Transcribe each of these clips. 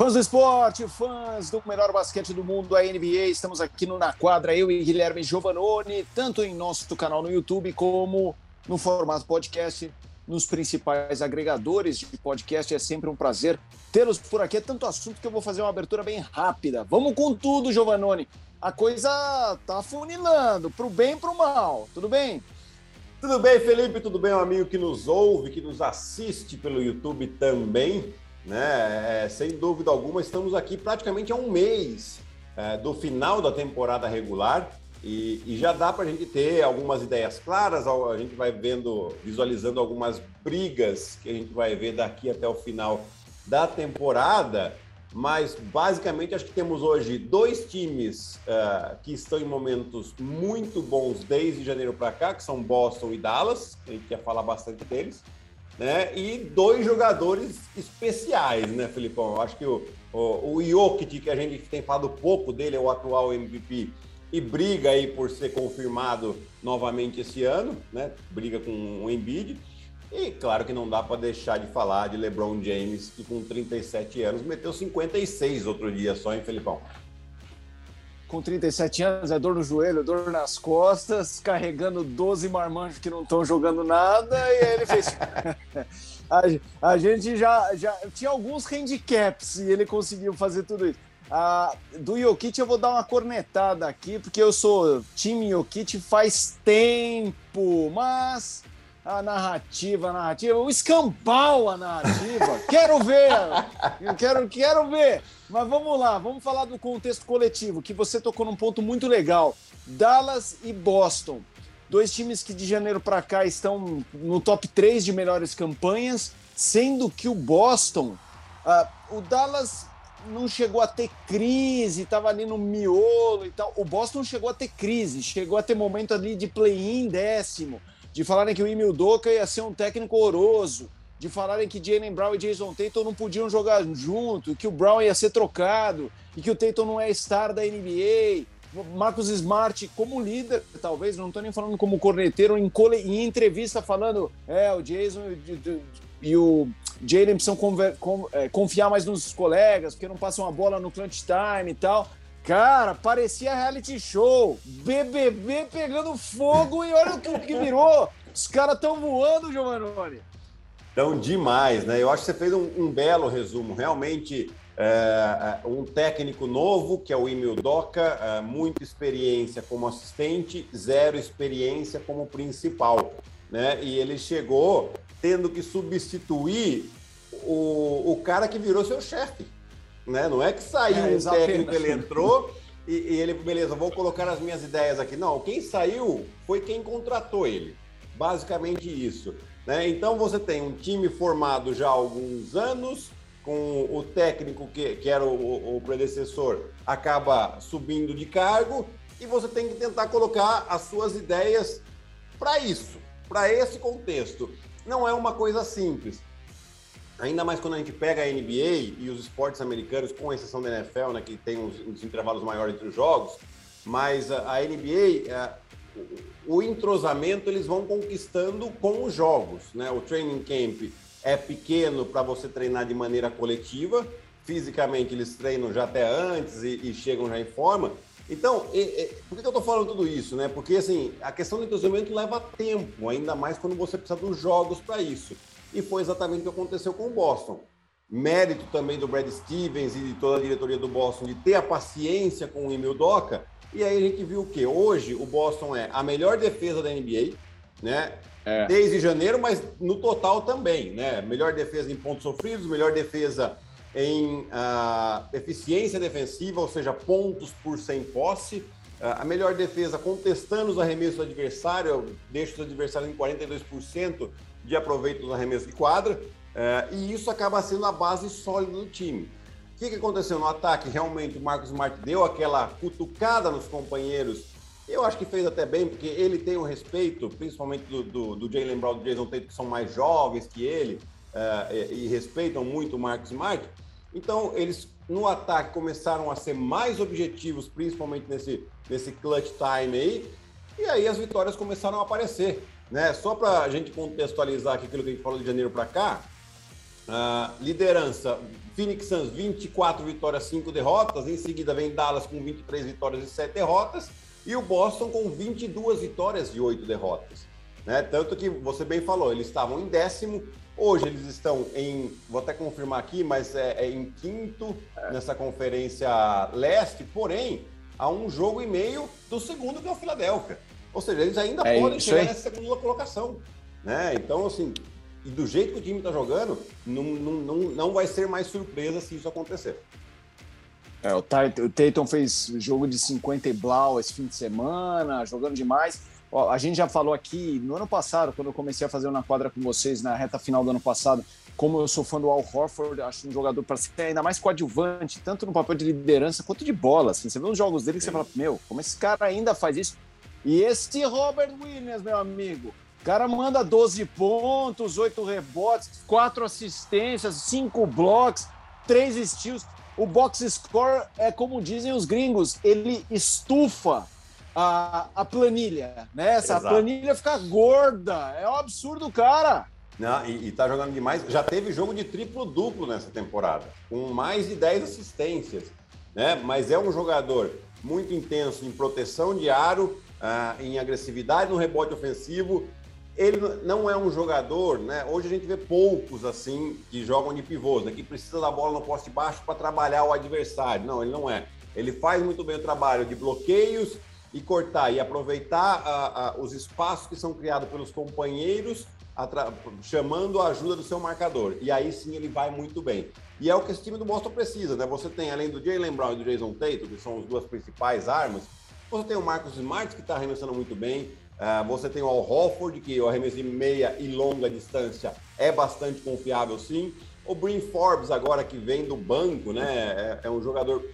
Fãs do esporte, fãs do melhor basquete do mundo, a NBA, estamos aqui no Na Quadra, eu e Guilherme Giovanoni, tanto em nosso canal no YouTube como no formato podcast, nos principais agregadores de podcast. É sempre um prazer tê-los por aqui. É tanto assunto que eu vou fazer uma abertura bem rápida. Vamos com tudo, Giovanoni. A coisa tá funilando, pro bem e pro mal. Tudo bem? Tudo bem, Felipe? Tudo bem, amigo que nos ouve, que nos assiste pelo YouTube também né? É, sem dúvida alguma, estamos aqui praticamente há um mês é, do final da temporada regular e, e já dá para a gente ter algumas ideias claras. A gente vai vendo, visualizando algumas brigas que a gente vai ver daqui até o final da temporada. Mas basicamente acho que temos hoje dois times uh, que estão em momentos muito bons desde janeiro para cá, que são Boston e Dallas. A gente quer falar bastante deles né? E dois jogadores especiais, né, Felipão? Eu acho que o, o, o Jokic, que a gente tem falado pouco dele, é o atual MVP e briga aí por ser confirmado novamente esse ano, né? Briga com o Embiid. E claro que não dá para deixar de falar de LeBron James, que com 37 anos meteu 56 outro dia só, em Felipão? com 37 anos, é dor no joelho, dor nas costas, carregando 12 marmanjos que não estão jogando nada, e aí ele fez. a, a, gente já, já tinha alguns handicaps e ele conseguiu fazer tudo isso. Ah, do Jokic eu vou dar uma cornetada aqui, porque eu sou time Jokic faz tempo, mas a narrativa, a narrativa, o escampau a narrativa. quero ver, eu quero, quero ver. Mas vamos lá, vamos falar do contexto coletivo, que você tocou num ponto muito legal. Dallas e Boston, dois times que de janeiro para cá estão no top 3 de melhores campanhas, sendo que o Boston, uh, o Dallas não chegou a ter crise, estava ali no miolo e tal. O Boston chegou a ter crise, chegou a ter momento ali de play-in décimo de falarem que o Emil Doca ia ser um técnico horroroso, de falarem que Jalen Brown e Jason Tatum não podiam jogar junto, que o Brown ia ser trocado e que o Tatum não é star da NBA. Marcos Smart como líder, talvez, não estou nem falando como corneteiro, em, em entrevista falando, é, o Jason e o Jalen precisam é, confiar mais nos colegas, porque não passam a bola no clutch time e tal. Cara, parecia reality show. BBB pegando fogo e olha o que virou. Os caras estão voando, Giovanni. Estão demais, né? Eu acho que você fez um, um belo resumo. Realmente, é, é um técnico novo, que é o Emil Doca, é, muita experiência como assistente, zero experiência como principal. Né? E ele chegou tendo que substituir o, o cara que virou seu chefe né? Não é que saiu é, um técnico, ele entrou e, e, ele, beleza, vou colocar as minhas ideias aqui. Não, quem saiu foi quem contratou ele. Basicamente isso. Né? Então você tem um time formado já há alguns anos, com o técnico que, que era o, o predecessor acaba subindo de cargo, e você tem que tentar colocar as suas ideias para isso, para esse contexto. Não é uma coisa simples. Ainda mais quando a gente pega a NBA e os esportes americanos, com exceção da NFL, né, que tem uns, uns intervalos maiores entre os jogos, mas a, a NBA, a, o, entrosamento eles vão conquistando com os jogos. Né? O training camp é pequeno para você treinar de maneira coletiva, fisicamente eles treinam já até antes e, e chegam já em forma. Então, e, e, por que eu estou falando tudo isso? Né? Porque assim, a questão do entrosamento leva tempo, ainda mais quando você precisa dos jogos para isso e foi exatamente o que aconteceu com o Boston. Mérito também do Brad Stevens e de toda a diretoria do Boston de ter a paciência com o Emil Doca. E aí a gente viu o que hoje o Boston é a melhor defesa da NBA, né? É. Desde janeiro, mas no total também, né? Melhor defesa em pontos sofridos, melhor defesa em uh, eficiência defensiva, ou seja, pontos por sem posse. Uh, a melhor defesa contestando os arremessos do adversário, deixa os adversários em 42% de aproveito no arremesso de quadra, é, e isso acaba sendo a base sólida do time. Que, que aconteceu no ataque? Realmente o Marcos Smart deu aquela cutucada nos companheiros. Eu acho que fez até bem, porque ele tem o respeito, principalmente do, do, do Jalen Brown e do Jason Tate, que são mais jovens que ele é, e, e respeitam muito o Marcos Smart. Então, eles no ataque começaram a ser mais objetivos, principalmente nesse, nesse clutch time aí, e aí as vitórias começaram a aparecer. Né? Só para a gente contextualizar aqui aquilo que a gente falou de janeiro para cá, Uh, liderança, Phoenix Suns 24 vitórias, 5 derrotas. Em seguida vem Dallas com 23 vitórias e 7 derrotas. E o Boston com 22 vitórias e 8 derrotas. Né? Tanto que você bem falou, eles estavam em décimo, hoje eles estão em, vou até confirmar aqui, mas é, é em quinto nessa conferência leste, porém, há um jogo e meio do segundo, que é o Philadelphia. Ou seja, eles ainda é podem chegar nessa segunda colocação. Né? Então, assim, e do jeito que o time está jogando, não, não, não, vai ser mais surpresa se isso acontecer. É, o Tatum fez jogo de 50 e blau esse fim de semana, jogando demais. Ó, a gente já falou aqui no ano passado, quando eu comecei a fazer uma quadra com vocês na reta final do ano passado, como eu sou fã do Al Horford, acho um jogador para ser ainda mais coadjuvante, tanto no papel de liderança quanto de bola. Assim, você vê os jogos dele que você fala, meu, como esse cara ainda faz isso? E esse Robert Williams, meu amigo, o cara manda 12 pontos, 8 rebotes, 4 assistências, 5 blocos, 3 steals. O box score é como dizem os gringos, ele estufa a, a planilha, né? Essa Exato. planilha fica gorda. É um absurdo, cara. Não, e, e tá jogando demais. Já teve jogo de triplo-duplo nessa temporada, com mais de 10 assistências. Né? Mas é um jogador muito intenso em proteção de aro, uh, em agressividade no rebote ofensivo. Ele não é um jogador, né? Hoje a gente vê poucos assim que jogam de pivôs, né? que precisa da bola no poste baixo para trabalhar o adversário. Não, ele não é. Ele faz muito bem o trabalho de bloqueios e cortar e aproveitar a, a, os espaços que são criados pelos companheiros, chamando a ajuda do seu marcador. E aí sim ele vai muito bem. E é o que esse time do Boston precisa, né? Você tem, além do Jalen Brown e do Jason Tatum, que são as duas principais armas, você tem o Marcos Smart, que está arremessando muito bem. Uh, você tem o Al Hofford, que o arremesso de meia e longa distância é bastante confiável, sim. O Brin Forbes, agora que vem do banco, né? É, é um jogador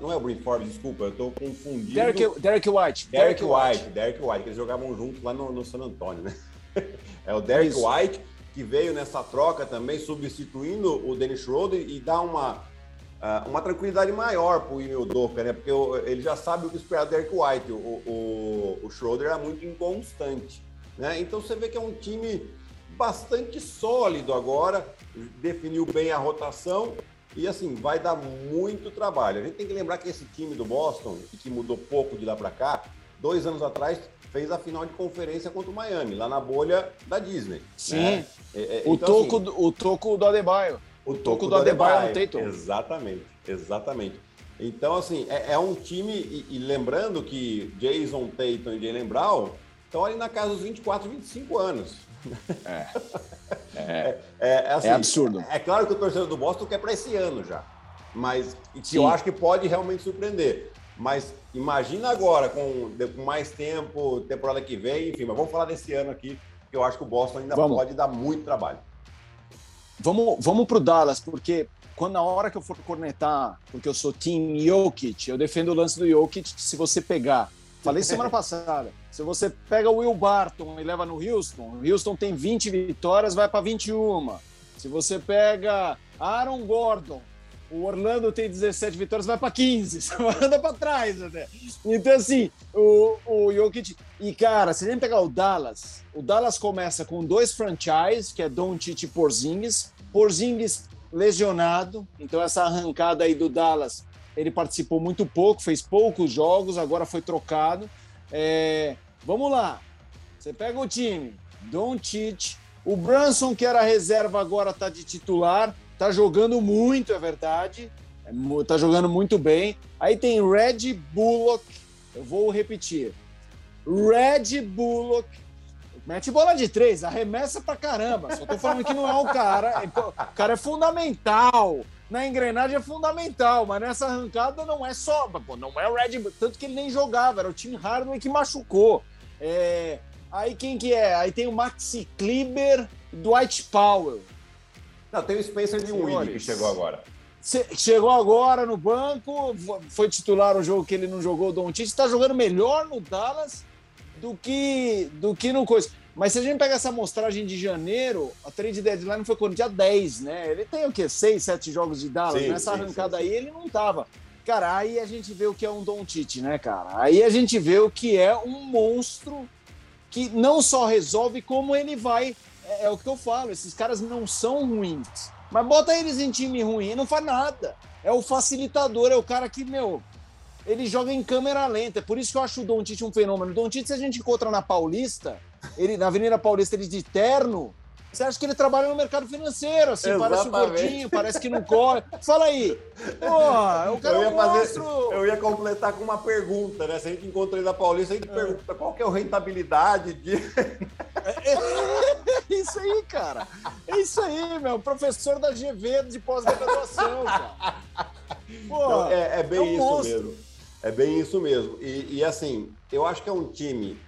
não é o Brin Forbes, desculpa, eu tô confundindo. Derek, Derek White. Derek, Derek White, White, Derek White, que eles jogavam juntos lá no, no San Antônio, né? é o Derek Isso. White, que veio nessa troca também, substituindo o Dennis Schroeder e dá uma, uma tranquilidade maior pro Emil Doka, né? Porque ele já sabe o que esperar do Derek White. O, o, o Schroeder é muito inconstante, né? Então você vê que é um time bastante sólido agora, definiu bem a rotação e assim, vai dar muito trabalho. A gente tem que lembrar que esse time do Boston, que mudou pouco de lá para cá, dois anos atrás fez a final de conferência contra o Miami, lá na bolha da Disney. Sim. Né? É, é, o, então, toco, assim, o toco do Adebayo. O toco, toco do Adebayo, Adebayo no Exatamente, exatamente. Então, assim, é, é um time, e, e, lembrando que Jason Tatum e Jalen Brown estão ali na casa dos 24, 25 anos. É. É, é, é, assim, é, absurdo. É claro que o torcedor do Boston quer para esse ano já, mas que eu acho que pode realmente surpreender. Mas imagina agora, com, com mais tempo, temporada que vem, enfim, mas vamos falar desse ano aqui, que eu acho que o Boston ainda vamos. pode dar muito trabalho. Vamos, vamos para o Dallas, porque quando na hora que eu for cornetar, porque eu sou Team Jokic, eu defendo o lance do Jokic, se você pegar Falei semana passada. Se você pega o Will Barton e leva no Houston, o Houston tem 20 vitórias, vai para 21. Se você pega Aaron Gordon, o Orlando tem 17 vitórias, vai para 15. Você anda para trás até. Então, assim, o, o Jokic. E, cara, se a gente pegar o Dallas, o Dallas começa com dois franchises, que é Don Tite e Porzingis. Porzingis lesionado, então essa arrancada aí do Dallas ele participou muito pouco, fez poucos jogos, agora foi trocado. É, vamos lá. Você pega o time, Don Tite, o Branson, que era reserva, agora está de titular, está jogando muito, é verdade. É, jogando muito bem. Aí tem Red Bullock, eu vou repetir. Red Bullock, mete bola de três, arremessa pra caramba. Só tô falando que não é o cara. O cara é fundamental na engrenagem é fundamental, mas nessa arrancada não é só. Não é o Red Bull, tanto que ele nem jogava, era o Tim Hardaway que machucou. É, aí quem que é? Aí tem o Maxi Kleber, Dwight Powell. Não, tem o Spencer de Willie que chegou agora. Chegou agora no banco, foi titular o jogo que ele não jogou, o Don Tite está jogando melhor no Dallas do que do que no coisa. Mas se a gente pega essa amostragem de janeiro, a trade deadline foi quando dia 10, né? Ele tem o quê? 6, 7 jogos de Dallas. Sim, Nessa sim, arrancada sim, aí ele não tava. Cara, aí a gente vê o que é um Don Tite, né, cara? Aí a gente vê o que é um monstro que não só resolve, como ele vai. É, é o que eu falo, esses caras não são ruins. Mas bota eles em time ruim, não faz nada. É o facilitador, é o cara que, meu, ele joga em câmera lenta. É por isso que eu acho o Don Tite um fenômeno. O Don Tite, se a gente encontra na Paulista, ele, na Avenida Paulista, ele de terno, você acha que ele trabalha no mercado financeiro, assim, Exatamente. parece um gordinho, parece que não corre. Fala aí. Porra, o cara eu ia, fazer, eu ia completar com uma pergunta, né? Se a gente encontra ele na Paulista, a gente é. pergunta qual que é a rentabilidade de. É, é, isso aí, cara. É isso aí, meu. Professor da GV de pós-graduação, cara. Porra, é, é, bem é um isso monstro. mesmo. É bem isso mesmo. E, e assim, eu acho que é um time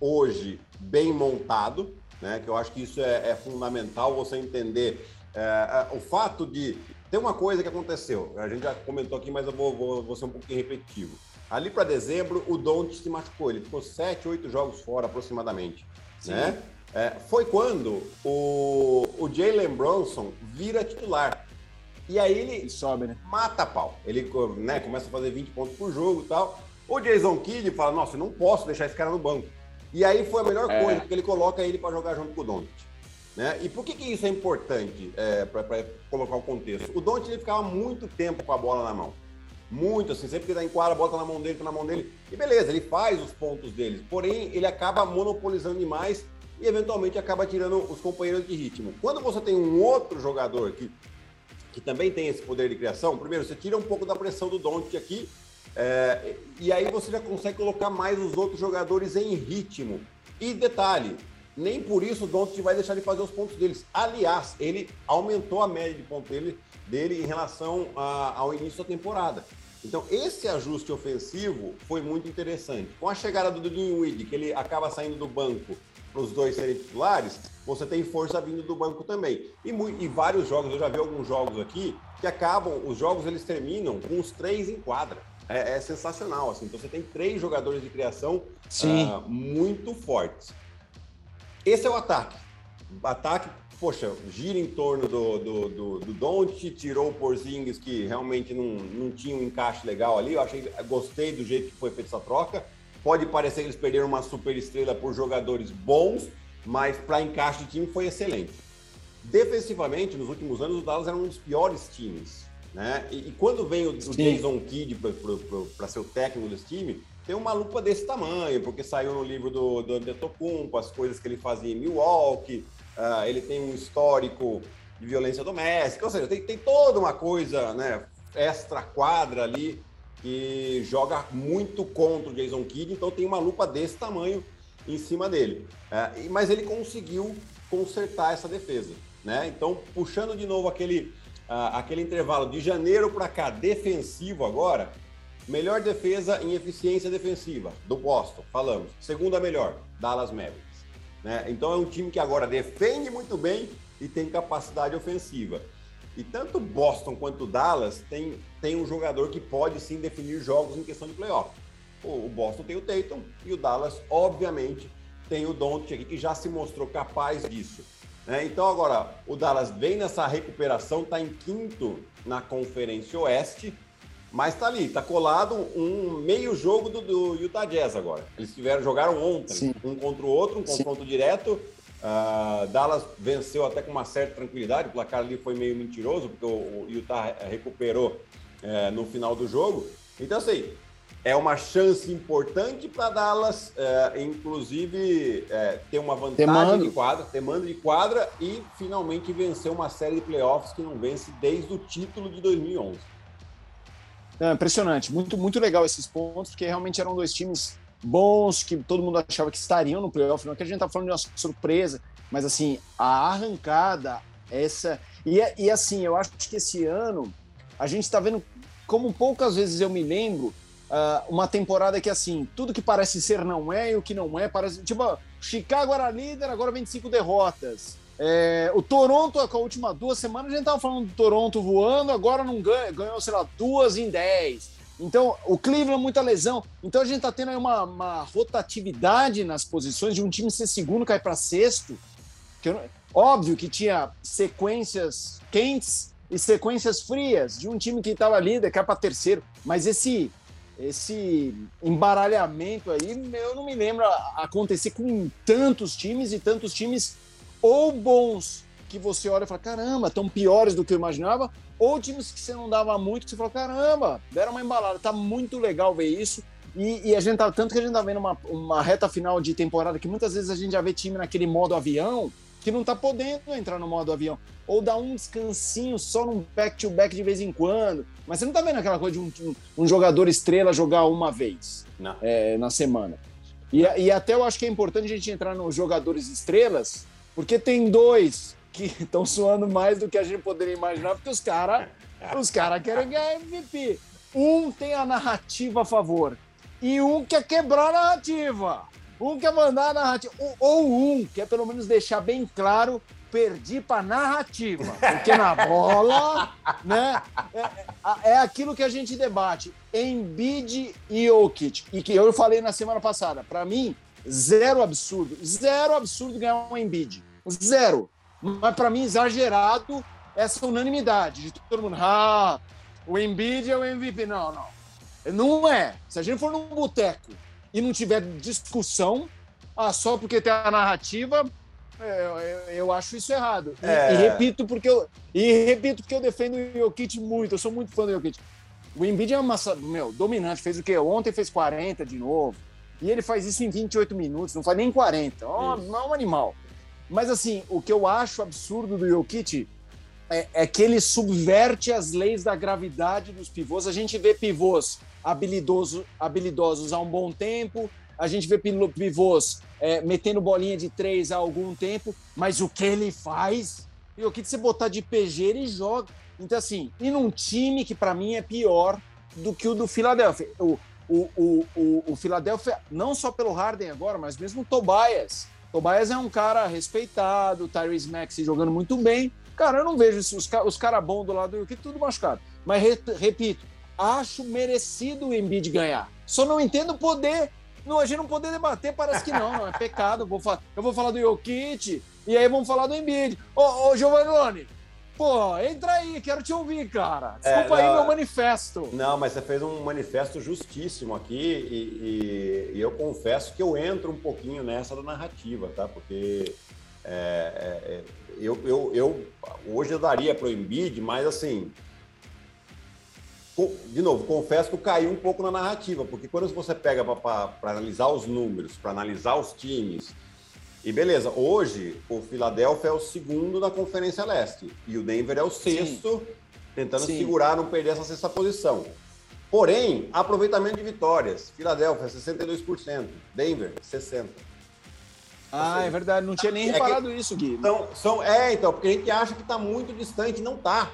hoje bem montado né? Que eu acho que isso é, é fundamental você entender é, é, o fato de tem uma coisa que aconteceu. A gente já comentou aqui, mas eu vou, vou, vou ser um pouquinho repetitivo. Ali para dezembro, o Don't se machucou. Ele ficou sete, oito jogos fora aproximadamente, Sim. né? É, foi quando o, o Jalen Bronson vira titular. E aí ele, ele sobe, né? mata pau. Ele né, começa a fazer 20 pontos por jogo e tal. O Jason Kidd fala: Nossa, eu não posso deixar esse cara no banco. E aí foi a melhor é. coisa, porque ele coloca ele para jogar junto com o Doncic. Né? E por que, que isso é importante é, para colocar o contexto? O Doncic ele ficava muito tempo com a bola na mão. Muito, assim, sempre que ele tá em quadra, bota na mão dele, tá na mão dele. E beleza, ele faz os pontos dele. Porém, ele acaba monopolizando demais e eventualmente acaba tirando os companheiros de ritmo. Quando você tem um outro jogador que, que também tem esse poder de criação, primeiro, você tira um pouco da pressão do Doncic aqui é, e aí você já consegue colocar mais os outros jogadores em ritmo. E detalhe, nem por isso o Doncic vai deixar de fazer os pontos deles. Aliás, ele aumentou a média de pontos dele, dele em relação a, ao início da temporada. Então, esse ajuste ofensivo foi muito interessante. Com a chegada do Dinwiddie, que ele acaba saindo do banco para os dois serem titulares, você tem força vindo do banco também. E, e, vários jogos, eu já vi alguns jogos aqui, que acabam, os jogos eles terminam com os três em quadra é, é, sensacional. Assim. Então você tem três jogadores de criação uh, muito fortes. Esse é o ataque. Ataque, poxa, gira em torno do, do, do, do Don't, tirou o Porzingis, que realmente não, não tinha um encaixe legal ali. Eu achei, gostei do jeito que foi feita essa troca. Pode parecer que eles perderam uma super estrela por jogadores bons, mas para encaixe de time foi excelente. Defensivamente, nos últimos anos, o Dallas era um dos piores times né? E, e quando vem o, o Jason Kidd para ser o técnico desse time, tem uma lupa desse tamanho, porque saiu no livro do, do Antetokounmpo, as coisas que ele fazia em Milwaukee, uh, ele tem um histórico de violência doméstica, ou seja, tem, tem toda uma coisa né, extra-quadra ali que joga muito contra o Jason Kidd, então tem uma lupa desse tamanho em cima dele. Uh, mas ele conseguiu consertar essa defesa. Né? Então, puxando de novo aquele ah, aquele intervalo de janeiro para cá, defensivo agora, melhor defesa em eficiência defensiva do Boston, falamos. Segunda melhor, Dallas Mavericks. Né? Então é um time que agora defende muito bem e tem capacidade ofensiva. E tanto Boston quanto Dallas tem, tem um jogador que pode sim definir jogos em questão de playoff. O, Boston tem o Tatum e o Dallas, obviamente, tem o Doncic que já se mostrou capaz disso. Né? Então, agora, o Dallas vem nessa recuperação, está em quinto na Conferência Oeste, mas está ali, está colado um meio jogo do, do, Utah Jazz agora. Eles tiveram, jogaram ontem, Sim. um contra o outro, um confronto Sim. direto. Uh, Dallas venceu até com uma certa tranquilidade, o placar ali foi meio mentiroso, porque o, o Utah recuperou uh, no final do jogo. Então, assim, é uma chance importante para Dallas, é, inclusive é, ter uma vantagem de quadra, ter mando de quadra e finalmente vencer uma série de playoffs que não vence desde o título de 2011. É impressionante, muito, muito legal esses pontos, porque realmente eram dois times bons que todo mundo achava que estariam no playoff. Não é que a gente está falando de uma surpresa, mas assim, a arrancada, essa. E, e assim, eu acho que esse ano a gente está vendo como poucas vezes eu me lembro uh, uma temporada que, assim, tudo que parece ser não é e o que não é parece. Tipo, Chicago era líder, agora 25 derrotas. É, o Toronto, com a última duas semanas, a gente tava falando do Toronto voando, agora não ganha, ganhou, sei lá, duas em dez. Então, o Cleveland, muita lesão. Então, a gente tá tendo aí uma, uma rotatividade nas posições de um time ser segundo, cair para sexto. Que óbvio que tinha sequências quentes e sequências frias de um time que estava líder, cai para terceiro. Mas esse esse embaralhamento aí, eu não me lembro acontecer com tantos times e tantos times ou bons que você olha e fala, caramba, estão piores do que eu imaginava, ou times que você não dava muito, que você fala, caramba, deram uma embalada. Tá muito legal ver isso. E, e, a gente tá, tanto que a gente tá vendo uma, uma reta final de temporada que muitas vezes a gente já vê time naquele modo avião que não tá podendo entrar no modo avião. Ou dar um descansinho só num back-to-back -back de vez em quando. Mas você não tá vendo aquela coisa de um, um jogador estrela jogar uma vez é, na semana. E, e até eu acho que é importante a gente entrar nos jogadores estrelas, porque tem dois que estão suando mais do que a gente poderia imaginar, porque os caras os cara querem ganhar MVP. Um tem a narrativa a favor e um quer quebrar a narrativa. Um quer mandar a narrativa. Ou um quer pelo menos deixar bem claro perdi para narrativa, porque na bola, né, é, é, aquilo que a gente debate, Embiid e Jokic, e que eu falei na semana passada, para mim, zero absurdo, zero absurdo ganhar um Embiid, zero, mas para mim exagerado essa unanimidade de todo mundo, ah, o Embiid é o MVP, não, não, não é, se a gente for num boteco e não tiver discussão, ah, só porque tem a narrativa, é, eu, eu, acho isso errado. E, é... e, repito porque eu e repito porque eu defendo o Jokic muito. Eu sou muito fã do Jokic. O Embiid é uma meu, dominante, fez o quê? Ontem fez 40 de novo. E ele faz isso em 28 minutos, não faz nem 40. Oh, não é um animal. Mas assim, o que eu acho absurdo do Jokic é, é, que ele subverte as leis da gravidade dos pivôs. A gente vê pivôs habilidoso, habilidosos há um bom tempo, a gente vê pivôs é, metendo bolinha de três há algum tempo, mas o que ele faz, e o que você botar de PG, ele joga. Então, assim, e num time que para mim é pior do que o do Philadelphia. O, o, o, o, o Philadelphia, não só pelo Harden agora, mas mesmo o Tobias. Tobias é um cara respeitado, Tyrese Maxey jogando muito bem. Cara, eu não vejo os, os caras bons do lado do Yuki, tudo machucado. Mas, re, repito, acho merecido o Embiid ganhar. Só não entendo o poder não, a gente não poder debater, parece que não, não é pecado. Eu vou, falar, eu vou falar do Jokic e aí vamos falar do Embiid. Ô, ô Giovanni, pô, entra aí, quero te ouvir, cara. Desculpa é, aí meu manifesto. Não, mas você fez um manifesto justíssimo aqui e, e, e, eu confesso que eu entro um pouquinho nessa da narrativa, tá? Porque é, é, é eu, eu, eu, hoje eu daria para o Embiid, mas assim, de novo, confesso que eu caí um pouco na narrativa, porque quando você pega para analisar os números, para analisar os times, e beleza, hoje o Philadelphia é o segundo na Conferência Leste e o Denver é o sexto, Sim. tentando Sim. segurar, não perder essa sexta posição. Porém, aproveitamento de vitórias: Philadelphia 62%, Denver 60%. Ah, seja, é verdade, não tinha nem é reparado isso, Gui. Então, são, é, então, porque a gente acha que está muito distante, não está.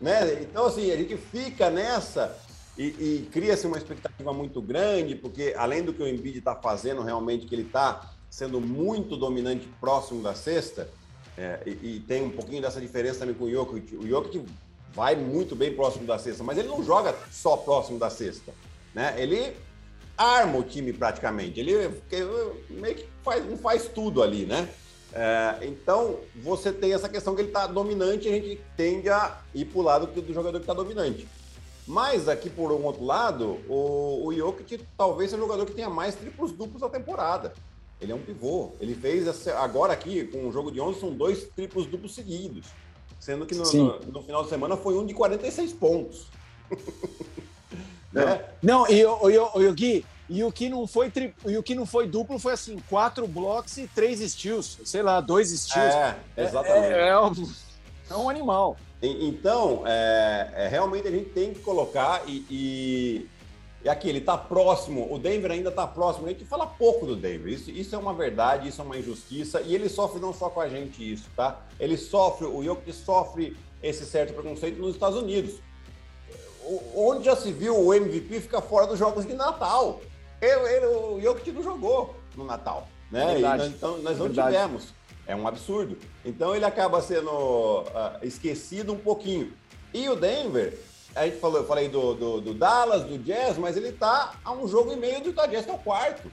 Né? Então, assim, a gente fica nessa e, e cria-se uma expectativa muito grande, porque além do que o Embiid está fazendo, realmente, que ele está sendo muito dominante próximo da cesta, é, e, e, tem um pouquinho dessa diferença também com o Jokic. O Jokic vai muito bem próximo da cesta, mas ele não joga só próximo da cesta. Né? Ele arma o time praticamente. Ele meio que faz, não faz tudo ali, né? É, então, você tem essa questão que ele está dominante e a gente tende a ir para o lado do jogador que está dominante. Mas aqui, por um outro lado, o, o Jokic talvez seja o jogador que tenha mais triplos duplos na temporada. Ele é um pivô. Ele fez essa, agora aqui, com o jogo de 11, são dois triplos duplos seguidos. Sendo que no, no, no final de semana foi um de 46 pontos. Não, e o, o, o Gui, e o que não foi tri... e o que não foi duplo foi assim, quatro blocos e três steals, sei lá, dois steals. É, exatamente. É, é, um, é um, animal. Então, é, é, realmente a gente tem que colocar e, e, e aqui ele está próximo, o Denver ainda está próximo. A gente fala pouco do Denver. Isso, isso é uma verdade, isso é uma injustiça e ele sofre não só com a gente isso, tá? Ele sofre, o Jokic sofre esse certo preconceito nos Estados Unidos. Onde já se viu o MVP ficar fora dos jogos de Natal? Ele, ele, o Jokic não jogou no Natal, né? Nós, então nós não é tivemos. É um absurdo. Então ele acaba sendo uh, esquecido um pouquinho. E o Denver, a gente falou, eu falei do, do, do, Dallas, do Jazz, mas ele tá a um jogo e meio do Utah Jazz, que é o quarto.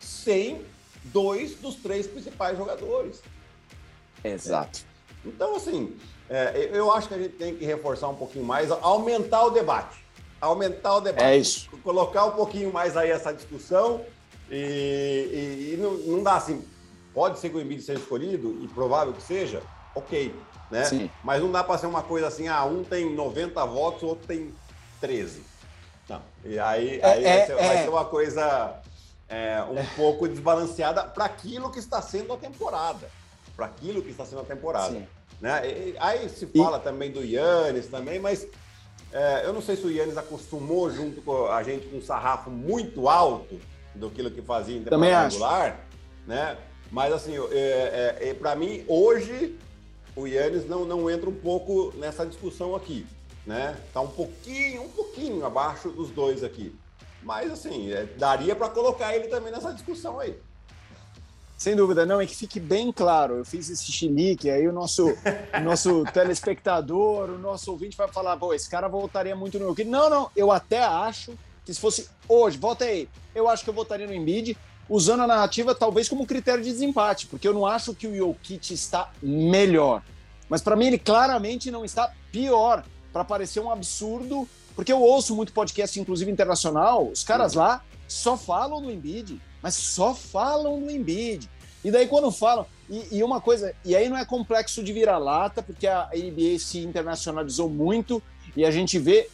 Sem dois dos três principais jogadores. Exato. Então, assim, é, eu acho que a gente tem que reforçar um pouquinho mais, aumentar o debate aumentar o debate. É isso. Colocar um pouquinho mais aí essa discussão e, e, e não, não, dá assim. Pode ser que o Embiid seja escolhido, e provável que seja, ok, né? Sim. Mas não dá para ser uma coisa assim, ah, um tem 90 votos, o outro tem 13. Não. E aí, é, aí é, vai, ser, é. vai, ser, uma coisa é, um pouco desbalanceada para aquilo que está sendo a temporada. Para aquilo que está sendo a temporada. Sim. Né? E, aí se fala e... também do Yannis também, mas é, eu não sei se o Yannis acostumou junto com a gente com um sarrafo muito alto do que que fazia em temporada regular, né? Mas assim, é, é, é para mim hoje o Yannis não, não entra um pouco nessa discussão aqui, né? Tá um pouquinho, um pouquinho abaixo dos dois aqui. Mas assim, é, daria para colocar ele também nessa discussão aí. Sem dúvida, não, é que fique bem claro. Eu fiz esse chilique, aí o nosso, o nosso telespectador, o nosso ouvinte vai falar, pô, esse cara voltaria muito no Jokic. Não, não, eu até acho que se fosse hoje, volta aí, eu acho que eu votaria no Embiid, usando a narrativa talvez como critério de desempate, porque eu não acho que o Jokic está melhor. Mas para mim ele claramente não está pior, para parecer um absurdo, porque eu ouço muito podcast, inclusive internacional, os caras lá só falam do Embiid mas só falam do Embiid. E daí quando falam, e, e uma coisa, e aí não é complexo de vira-lata, porque a NBA se internacionalizou muito e a gente vê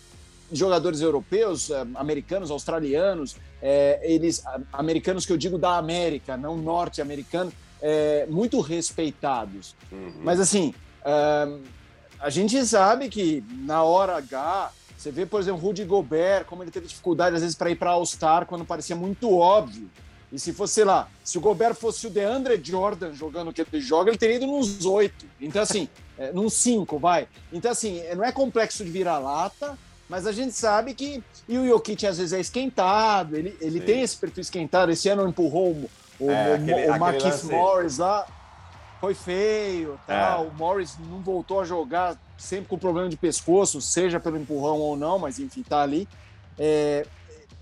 jogadores europeus, eh, americanos, australianos, é, eles, americanos que eu digo da América, não norte-americano, é, muito respeitados. Uhum. Mas assim, a gente sabe que na hora H, você vê, por exemplo, Rudy Gobert, como ele teve dificuldade às vezes para ir para All-Star quando parecia muito óbvio e se fosse, sei lá, se o Gobert fosse o DeAndre Jordan jogando o que ele joga, ele teria ido nos oito. Então, assim, é, nos cinco, vai. Então, assim, é, não é complexo de virar lata, mas a gente sabe que. E o Jokic às vezes é esquentado, ele, ele tem esse perfil esquentado. Esse ano empurrou o, o, é, aquele, o, o Marquis Morris lá. Foi feio, tal. É. O Morris não voltou a jogar sempre com problema de pescoço, seja pelo empurrão ou não, mas enfim, tá ali. É,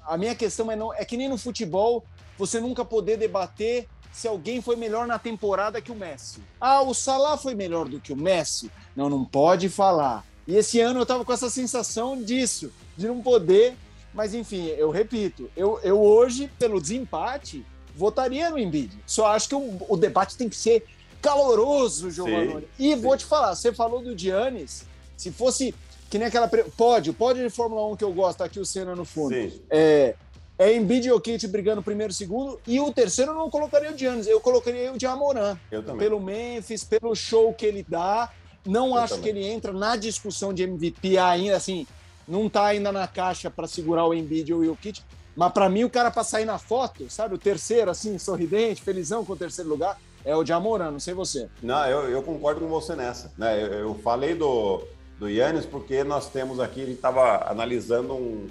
a minha questão é, não, é que nem no futebol você nunca poder debater se alguém foi melhor na temporada que o Messi. Ah, o Salah foi melhor do que o Messi? Não, não pode falar. E esse ano eu estava com essa sensação disso, de não poder. Mas enfim, eu repito, eu, eu hoje, pelo desempate, votaria no Embiid. Só acho que o, o debate tem que ser caloroso, Giovanni. E sim. vou te falar, você falou do Giannis, se fosse que nem aquela pódio, pódio de Fórmula 1 que eu gosto, tá aqui o Senna no fundo. Sim. É, é Embiid e Jokic brigando primeiro e segundo. E o terceiro eu não colocaria o Giannis, eu colocaria o de Amoran. Eu também. Pelo Memphis, pelo show que ele dá. Não eu acho também. que ele entra na discussão de MVP ainda, assim, não tá ainda na caixa para segurar o Embiid ou o Jokic. Mas para mim, o cara para sair na foto, sabe? O terceiro, assim, sorridente, felizão com o terceiro lugar, é o de Amoran, não sei você. Não, eu, eu concordo com você nessa. Né? Eu, eu falei do, do Yannis porque nós temos aqui, a gente estava analisando um,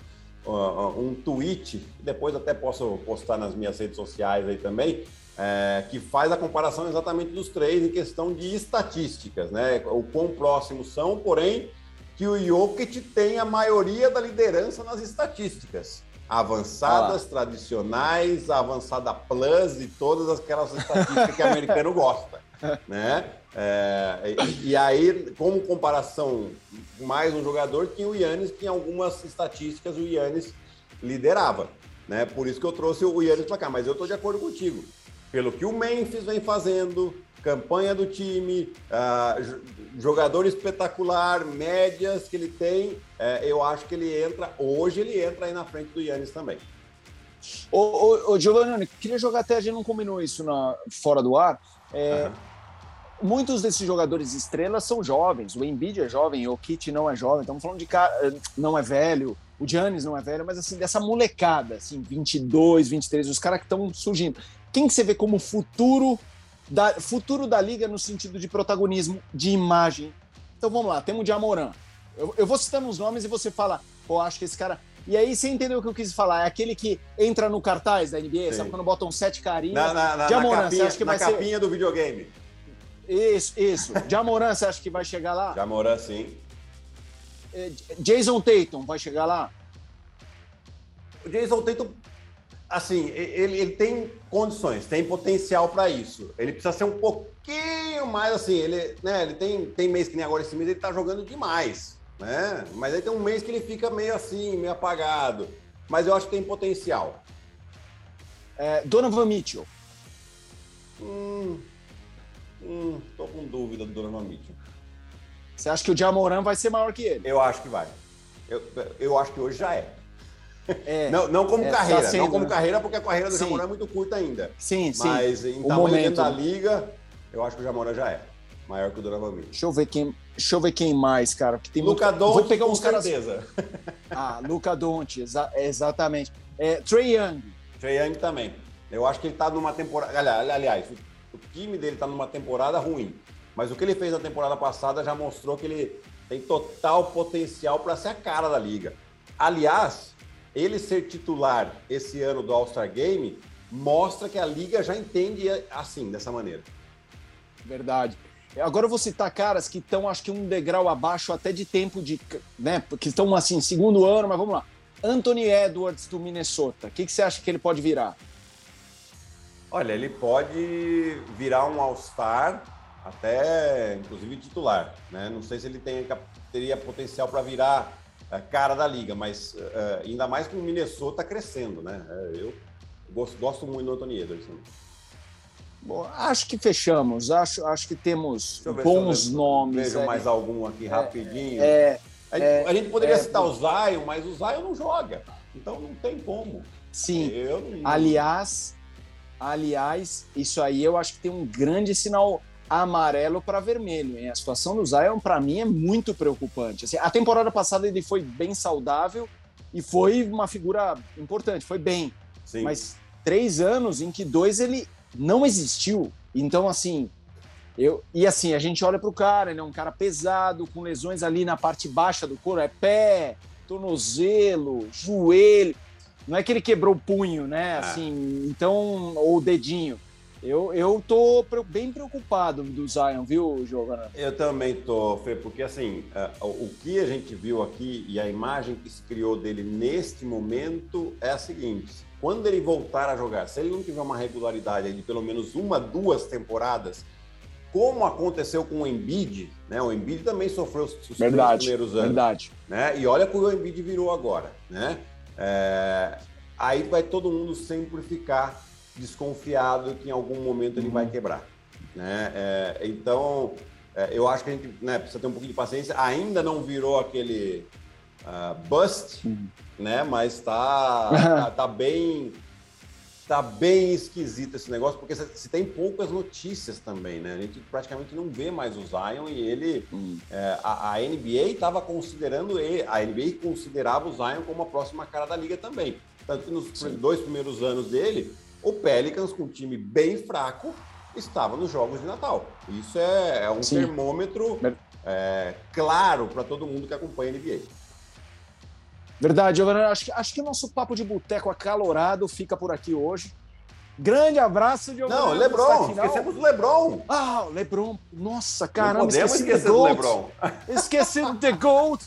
um tweet, depois até posso postar nas minhas redes sociais aí também, é, que faz a comparação exatamente dos três em questão de estatísticas, né? O quão próximos são, porém, que o Jokic tem a maioria da liderança nas estatísticas. Avançadas, ah tradicionais, avançada plus e todas aquelas estatísticas que o americano gosta, né? É, e, e, aí, como comparação, mais um jogador tinha o Yannis, que em algumas estatísticas o Yannis liderava. Né? Por isso que eu trouxe o Yannis para cá. Mas eu estou de acordo contigo. Pelo que o Memphis vem fazendo, campanha do time, uh, jogador espetacular, médias que ele tem, uh, eu acho que ele entra, hoje ele entra aí na frente do Yannis também. Ô, ô, ô Giovanni, queria jogar até, a gente não combinou isso na, fora do ar. É, uhum muitos desses jogadores estrelas são jovens. O Embiid é jovem, o Kit não é jovem. Estamos falando de cara, não é velho. O Giannis não é velho, mas assim, dessa molecada, assim, 22, 23, os caras que estão surgindo. Quem que você vê como futuro da, futuro da liga no sentido de protagonismo, de imagem? Então vamos lá, temos o Jamoran. Eu, eu vou citando os nomes e você fala, pô, acho que esse cara. E aí você entendeu o que eu quis falar? É aquele que entra no cartaz da NBA, Sim. sabe quando botam sete carinhas? Na, na, na, Jamoran, na capinha, você acha que vai na ser... capinha do videogame. Isso, isso. Jamoran, você acha que vai chegar lá? Jamoran, sim. É, Jason Tatum vai chegar lá? O Jason Tatum, assim, ele, ele tem condições, tem potencial para isso. Ele precisa ser um pouquinho mais assim. Ele, né, ele tem, tem mês que nem agora esse mês, ele tá jogando demais. Né? Mas aí tem um mês que ele fica meio assim, meio apagado. Mas eu acho que tem potencial. É, Donovan Mitchell. Hum, hum, tô com dúvida do Donovan Mitchell. Você acha que o Jamoran vai ser maior que ele? Eu acho que vai. Eu, eu acho que hoje já é. é não, não como é, carreira, tá sendo, não como né? carreira, porque a carreira do sim. Jamoran é muito curta ainda. Sim, sim. Mas em o tamanho momento. da liga, eu acho que o Jamoran já é. Maior que o Donovan Mitchell. Deixa eu ver quem, deixa eu ver quem mais, cara. Porque tem Luca muito... Vou pegar uns caras. Certeza. Ah, Luca Doncic, exa... exatamente. É, Trey Young. Trey Young também. Eu acho que ele está numa temporada. Aliás, o time dele está numa temporada ruim. Mas o que ele fez na temporada passada já mostrou que ele tem total potencial para ser a cara da liga. Aliás, ele ser titular esse ano do All-Star Game mostra que a liga já entende assim, dessa maneira. Verdade. Agora eu vou citar caras que estão, acho que um degrau abaixo até de tempo de. né? Que estão assim, segundo ano, mas vamos lá. Anthony Edwards do Minnesota. O que, que você acha que ele pode virar? Olha, ele pode virar um All-Star, até inclusive titular. Né? Não sei se ele tem, teria potencial para virar a cara da liga, mas uh, ainda mais com o Minnesota crescendo. Né? É, eu gosto, gosto muito do Anthony Edwards. Bom, acho que fechamos. Acho, acho que temos bons nomes. Vejo mais algum aqui é, rapidinho. É, a, gente, é, a gente poderia é, citar o Zion, mas o Zion não joga. Então não tem como. Sim. Não... Aliás, aliás, isso aí eu acho que tem um grande sinal amarelo para vermelho. Hein? A situação do Zion, para mim, é muito preocupante. Assim, a temporada passada ele foi bem saudável e foi uma figura importante, foi bem. Sim. Mas três anos em que dois ele não existiu. Então, assim, eu, e assim, a gente olha para o cara, ele é um cara pesado, com lesões ali na parte baixa do corpo, é pé, tornozelo, joelho. Não é que ele quebrou o punho, né? É. Assim, então, ou o dedinho. Eu, eu tô bem preocupado do Zion, viu, Giovana? Eu também tô, Fê, porque assim, uh, o que a gente viu aqui e a imagem que se criou dele neste momento é a seguinte: quando ele voltar a jogar, se ele não tiver uma regularidade de pelo menos uma, duas temporadas, como aconteceu com o Embiid, né? O Embiid também sofreu os verdade, primeiros anos. Verdade. Né? E olha como o Embiid virou agora, né? É... Aí vai todo mundo sempre ficar desconfiado que em algum momento ele vai uhum. quebrar, né? É... Então, é, eu acho que a gente né, precisa ter um pouquinho de paciência. Ainda não virou aquele uh, bust, uhum né? Mas tá, tá, tá, bem tá bem esquisito esse negócio, porque se tem poucas notícias também, né? A gente praticamente não vê mais o Zion e ele. Hum. É, a, a, NBA estava considerando ele, a NBA considerava o Zion como a próxima cara da liga também. Tanto que nos Sim. dois primeiros anos dele, o Pelicans, com um time bem fraco, estava nos Jogos de Natal. Isso é, é um Sim. termômetro é, claro para todo mundo que acompanha a NBA. Verdade, Giovanna. Acho que, acho que o nosso papo de boteco acalorado fica por aqui hoje. Grande abraço, Giovanna. Não, Lebron. Esquecemos do Lebron. Ah, Lebron. Nossa, caramba, Não esqueci esquecer do, Lebron. Esqueci do The Gold.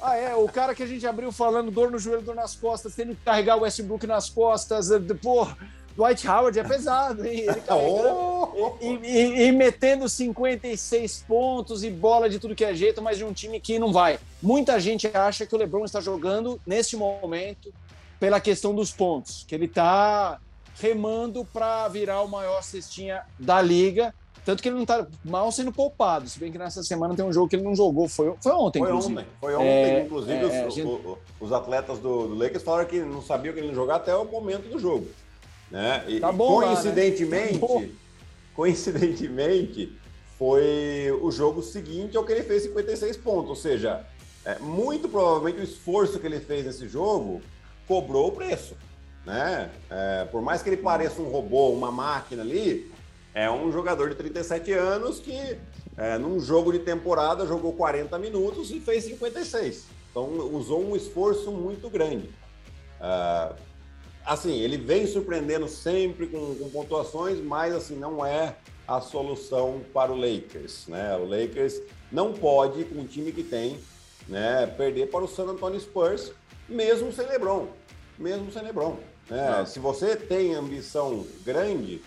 Ah, é, o cara que a gente abriu falando dor no joelho, dor nas costas, tendo que carregar o Westbrook nas costas. Pô, Dwight Howard é pesado, hein? Ele oh! e, e, e, metendo 56 pontos e bola de tudo que é jeito, mas de um time que não vai. Muita gente acha que o LeBron está jogando neste momento pela questão dos pontos, que ele está remando para virar o maior cestinha da liga. Tanto que ele não está mal sendo poupado. Se bem que nessa semana tem um jogo que ele não jogou. Foi, foi ontem, foi inclusive. Ontem, foi ontem, é, inclusive. É, os, gente... os, atletas do, do Lakers falaram que não sabiam que ele não jogar até o momento do jogo. Né? E, tá bom, coincidentemente, lá, né? coincidentemente, foi o jogo seguinte ao que ele fez 56 pontos. Ou seja, é, muito provavelmente o esforço que ele fez nesse jogo cobrou o preço. Né? É, por mais que ele pareça um robô, uma máquina ali, é um jogador de 37 anos que, é, num jogo de temporada, jogou 40 minutos e fez 56. Então, usou um esforço muito grande. Uh, assim, ele vem surpreendendo sempre com, com, pontuações, mas assim, não é a solução para o Lakers, né? O Lakers não pode, com o time que tem, né, perder para o San Antonio Spurs, mesmo sem LeBron, mesmo sem LeBron. Né? Se você tem ambição grande,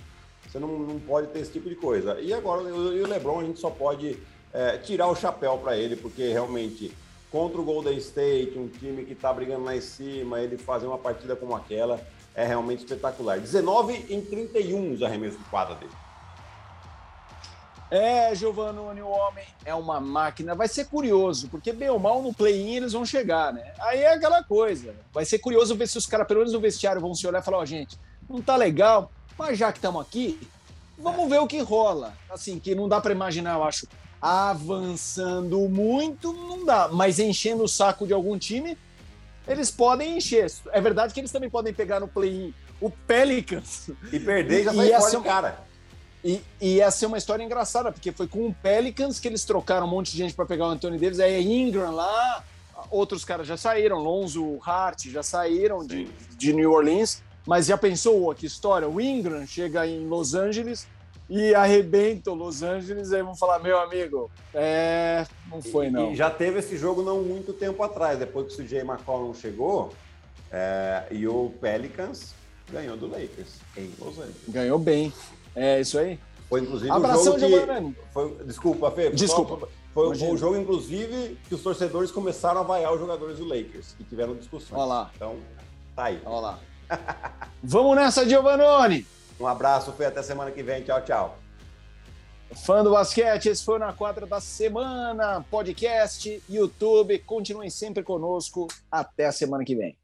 você não, não pode ter esse tipo de coisa. E agora, e o LeBron, a gente só pode é, tirar o chapéu para ele, porque realmente contra o Golden State, um time que está brigando lá em cima, ele fazer uma partida como aquela é realmente espetacular. 19 em 31 os arremessos de quadra dele. É, Giovanni, o homem é uma máquina. Vai ser curioso, porque bem ou mal no play-in eles vão chegar, né? Aí é aquela coisa. Vai ser curioso ver se os caras, pelo menos no vestiário, vão se olhar e falar: Ó, oh, gente, não tá legal, mas já que estamos aqui, vamos ver o que rola. Assim, que não dá para imaginar, eu acho, avançando muito, não dá, mas enchendo o saco de algum time, eles podem encher. É verdade que eles também podem pegar no play-in o Pelicans. E perder já vai fora cara. E, e ia ser uma história engraçada, porque foi com o Pelicans que eles trocaram um monte de gente para pegar o Anthony Davis, aí Ingram lá, outros caras já saíram, Lonzo Hart já saíram de, de New Orleans, mas já pensou que história? O Ingram chega em Los Angeles e arrebenta o Los Angeles, aí vão falar, meu amigo, é, não foi não. E já teve esse jogo não muito tempo atrás, depois que o CJ McCollum chegou, é, e o Pelicans ganhou do Lakers em Los Angeles. Ganhou bem. É isso aí. Foi inclusive Abração, um jogo que... Foi... Desculpa, Fê. Desculpa. Foi, foi um jogo, inclusive, que os torcedores começaram a vaiar os jogadores do Lakers e tiveram discussões. Olha lá. Então, tá aí. Olha lá. Vamos nessa, Giovanoni! Um abraço, Fê. Até semana que vem. Tchau, tchau. Fã do basquete, esse foi na quadra da semana. Podcast, YouTube. Continuem sempre conosco. Até a semana que vem.